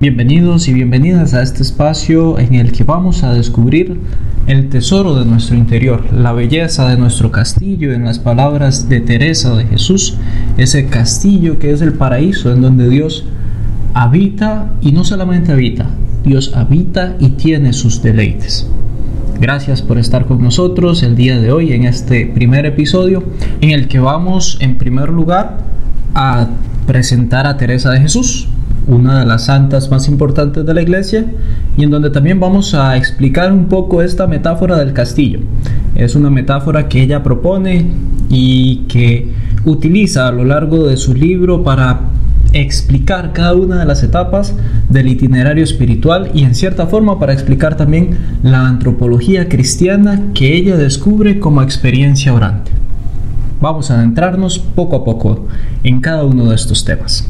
Bienvenidos y bienvenidas a este espacio en el que vamos a descubrir el tesoro de nuestro interior, la belleza de nuestro castillo, en las palabras de Teresa de Jesús, ese castillo que es el paraíso en donde Dios habita y no solamente habita, Dios habita y tiene sus deleites. Gracias por estar con nosotros el día de hoy en este primer episodio en el que vamos en primer lugar a presentar a Teresa de Jesús, una de las santas más importantes de la iglesia y en donde también vamos a explicar un poco esta metáfora del castillo. Es una metáfora que ella propone y que utiliza a lo largo de su libro para explicar cada una de las etapas del itinerario espiritual y en cierta forma para explicar también la antropología cristiana que ella descubre como experiencia orante. Vamos a adentrarnos poco a poco en cada uno de estos temas.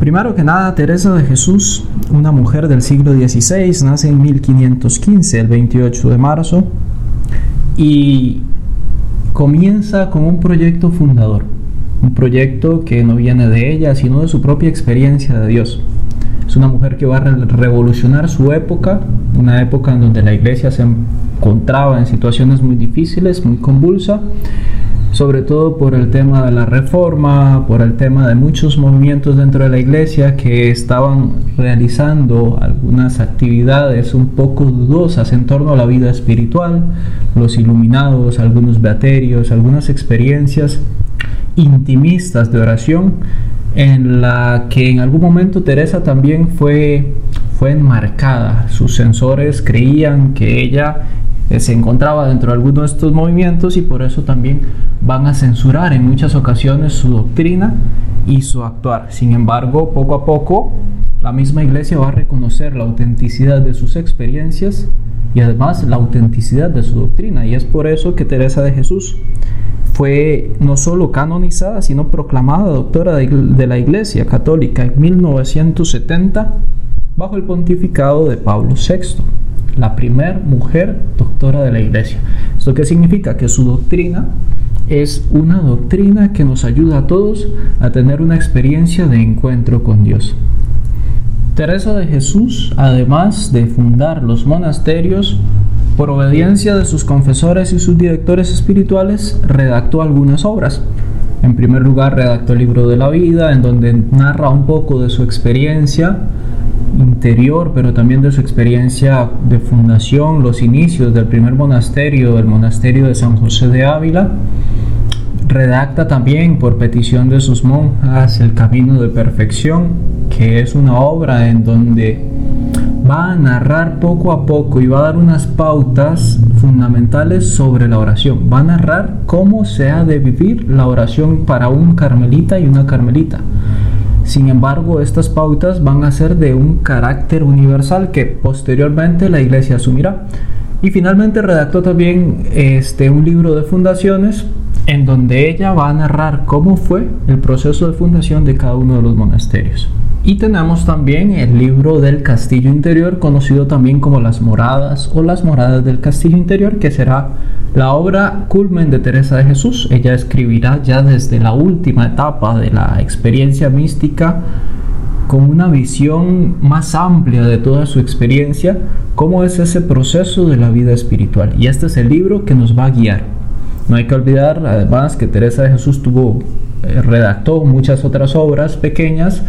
Primero que nada, Teresa de Jesús, una mujer del siglo XVI, nace en 1515, el 28 de marzo, y comienza con un proyecto fundador, un proyecto que no viene de ella, sino de su propia experiencia de Dios. Es una mujer que va a revolucionar su época, una época en donde la iglesia se encontraba en situaciones muy difíciles, muy convulsa, sobre todo por el tema de la reforma, por el tema de muchos movimientos dentro de la iglesia que estaban realizando algunas actividades un poco dudosas en torno a la vida espiritual, los iluminados, algunos beaterios, algunas experiencias intimistas de oración en la que en algún momento Teresa también fue, fue enmarcada. Sus sensores creían que ella se encontraba dentro de alguno de estos movimientos y por eso también van a censurar en muchas ocasiones su doctrina y su actuar. Sin embargo, poco a poco, la misma iglesia va a reconocer la autenticidad de sus experiencias y además la autenticidad de su doctrina. Y es por eso que Teresa de Jesús fue no solo canonizada, sino proclamada doctora de la Iglesia Católica en 1970 bajo el pontificado de Pablo VI la primer mujer doctora de la iglesia. ¿Esto qué significa? Que su doctrina es una doctrina que nos ayuda a todos a tener una experiencia de encuentro con Dios. Teresa de Jesús, además de fundar los monasterios, por obediencia de sus confesores y sus directores espirituales, redactó algunas obras. En primer lugar, redactó el libro de la vida, en donde narra un poco de su experiencia interior, pero también de su experiencia de fundación, los inicios del primer monasterio, el monasterio de San José de Ávila. Redacta también por petición de sus monjas El Camino de Perfección, que es una obra en donde va a narrar poco a poco y va a dar unas pautas fundamentales sobre la oración. Va a narrar cómo se ha de vivir la oración para un carmelita y una carmelita sin embargo, estas pautas van a ser de un carácter universal que posteriormente la iglesia asumirá. Y finalmente redactó también este, un libro de fundaciones en donde ella va a narrar cómo fue el proceso de fundación de cada uno de los monasterios. Y tenemos también el libro del Castillo Interior, conocido también como Las Moradas o Las Moradas del Castillo Interior, que será la obra culmen de Teresa de Jesús, ella escribirá ya desde la última etapa de la experiencia mística con una visión más amplia de toda su experiencia, cómo es ese proceso de la vida espiritual. Y este es el libro que nos va a guiar. No hay que olvidar además que Teresa de Jesús tuvo, eh, redactó muchas otras obras pequeñas,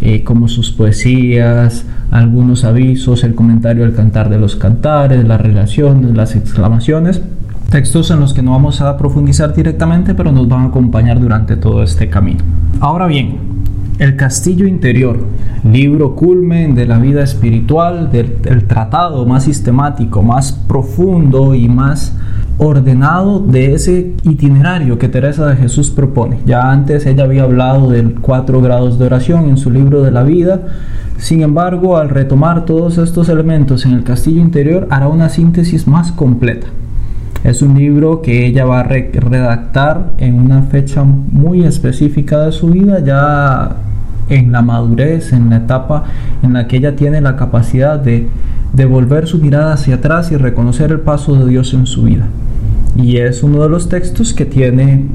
eh, como sus poesías, algunos avisos, el comentario al cantar de los cantares, las relaciones, las exclamaciones Textos en los que no vamos a profundizar directamente, pero nos van a acompañar durante todo este camino. Ahora bien, El Castillo Interior, libro culmen de la vida espiritual, del, del, tratado más sistemático, más profundo y más ordenado de ese itinerario que Teresa de Jesús propone. Ya antes ella había hablado de cuatro grados de oración en su libro de la vida. Sin embargo, al retomar todos estos elementos en el Castillo Interior, hará una síntesis más completa. Es un libro que ella va a redactar en una fecha muy específica de su vida, ya en la madurez, en la etapa en la que ella tiene la capacidad de devolver su mirada hacia atrás y reconocer el paso de Dios en su vida. Y es uno de los textos que tiene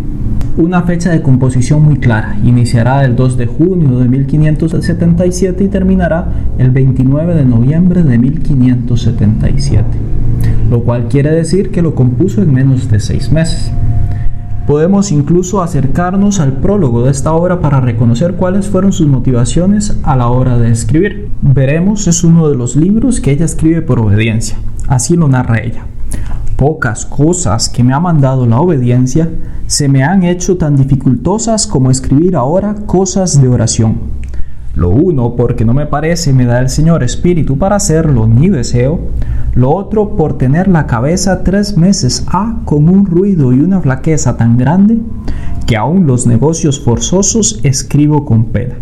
una fecha de composición muy clara. Iniciará el 2 de junio de 1577 y terminará el 29 de noviembre de 1577, lo cual quiere decir que lo compuso en menos de seis meses. Podemos incluso acercarnos al prólogo de esta obra para reconocer cuáles fueron sus motivaciones a la hora de escribir. Veremos, es uno de los libros que ella escribe por obediencia. Así lo narra ella. Pocas cosas que me ha mandado la obediencia se me han hecho tan dificultosas como escribir ahora cosas de oración. Lo uno porque no me parece me da el Señor espíritu para hacerlo ni deseo, lo otro por tener la cabeza tres meses ha con un ruido y una flaqueza tan grande que aún los negocios forzosos escribo con pena.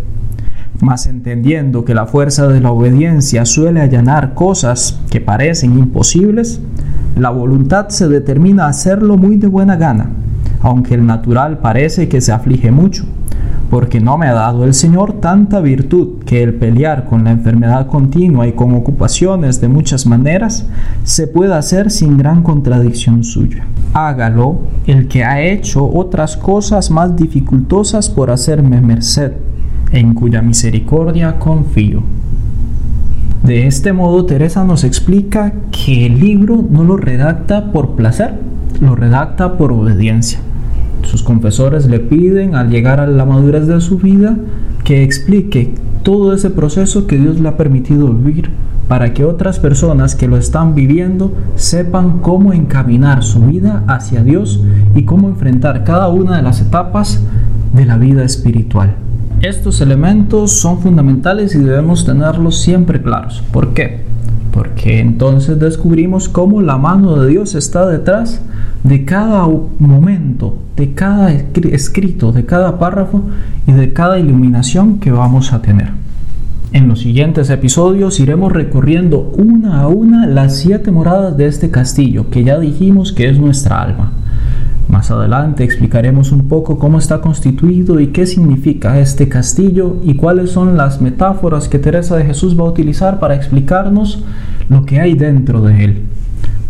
Mas entendiendo que la fuerza de la obediencia suele allanar cosas que parecen imposibles, la voluntad se determina a hacerlo muy de buena gana, aunque el natural parece que se aflige mucho porque no me ha dado el Señor tanta virtud que el pelear con la enfermedad continua y con ocupaciones de muchas maneras se pueda hacer sin gran contradicción suya. Hágalo el que ha hecho otras cosas más dificultosas por hacerme merced, en cuya misericordia confío. De este modo, Teresa nos explica que el libro no lo redacta por placer, lo redacta por obediencia. Sus confesores le piden al llegar a la madurez de su vida que explique todo ese proceso que Dios le ha permitido vivir para que otras personas que lo están viviendo sepan cómo encaminar su vida hacia Dios y cómo enfrentar cada una de las etapas de la vida espiritual. Estos elementos son fundamentales y debemos tenerlos siempre claros. ¿Por qué? Porque entonces descubrimos cómo la mano de Dios está detrás de cada momento, de cada escrito, de cada párrafo y de cada iluminación que vamos a tener. En los siguientes episodios iremos recorriendo una a una las siete moradas de este castillo, que ya dijimos que es nuestra alma. Más adelante explicaremos un poco cómo está constituido y qué significa este castillo y cuáles son las metáforas que Teresa de Jesús va a utilizar para explicarnos lo que hay dentro de él.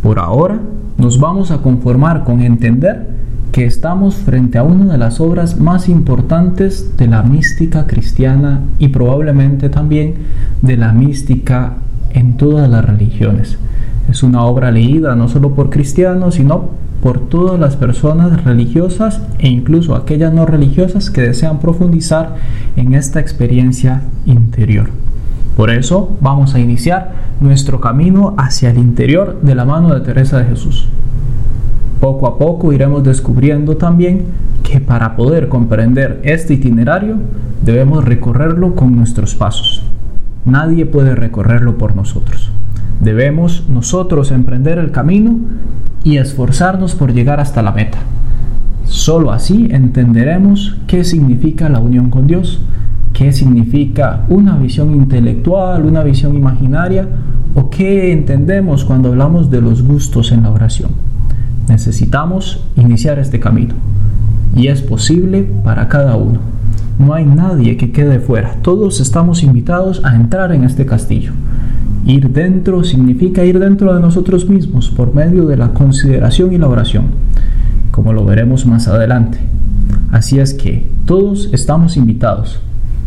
Por ahora nos vamos a conformar con entender que estamos frente a una de las obras más importantes de la mística cristiana y probablemente también de la mística en todas las religiones. Es una obra leída no solo por cristianos, sino por todas las personas religiosas e incluso aquellas no religiosas que desean profundizar en esta experiencia interior. Por eso vamos a iniciar nuestro camino hacia el interior de la mano de Teresa de Jesús. Poco a poco iremos descubriendo también que para poder comprender este itinerario debemos recorrerlo con nuestros pasos. Nadie puede recorrerlo por nosotros. Debemos nosotros emprender el camino y esforzarnos por llegar hasta la meta. Solo así entenderemos qué significa la unión con Dios, qué significa una visión intelectual, una visión imaginaria o qué entendemos cuando hablamos de los gustos en la oración. Necesitamos iniciar este camino y es posible para cada uno. No hay nadie que quede fuera, todos estamos invitados a entrar en este castillo. Ir dentro significa ir dentro de nosotros mismos por medio de la consideración y la oración, como lo veremos más adelante. Así es que todos estamos invitados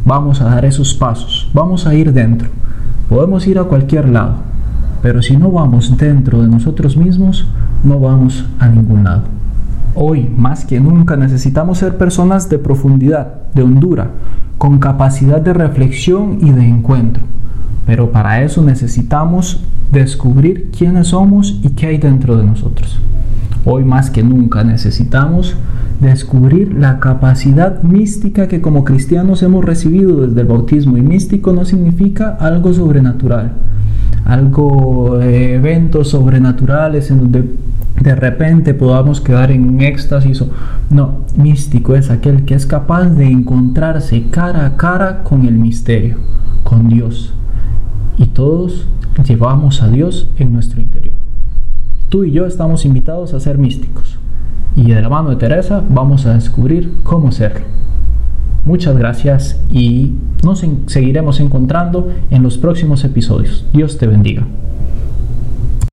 vamos a dar esos pasos, vamos a ir dentro. Podemos ir a cualquier lado, pero si no vamos dentro de nosotros mismos, no vamos a ningún lado. Hoy, más que nunca, necesitamos ser personas de profundidad, de hondura, con capacidad de reflexión y de encuentro. Pero para eso necesitamos descubrir quiénes somos y qué hay dentro de nosotros. Hoy más que nunca necesitamos descubrir la capacidad mística que como cristianos hemos recibido desde el bautismo y místico no significa algo sobrenatural, algo eh, eventos sobrenaturales en donde de repente podamos quedar en un éxtasis. No, místico es aquel que es capaz de encontrarse cara a cara con el misterio, con Dios. Todos llevamos a Dios en nuestro interior. Tú y yo estamos invitados a ser místicos. Y de la mano de Teresa vamos a descubrir cómo serlo. Muchas gracias y nos seguiremos encontrando en los próximos episodios. Dios te bendiga.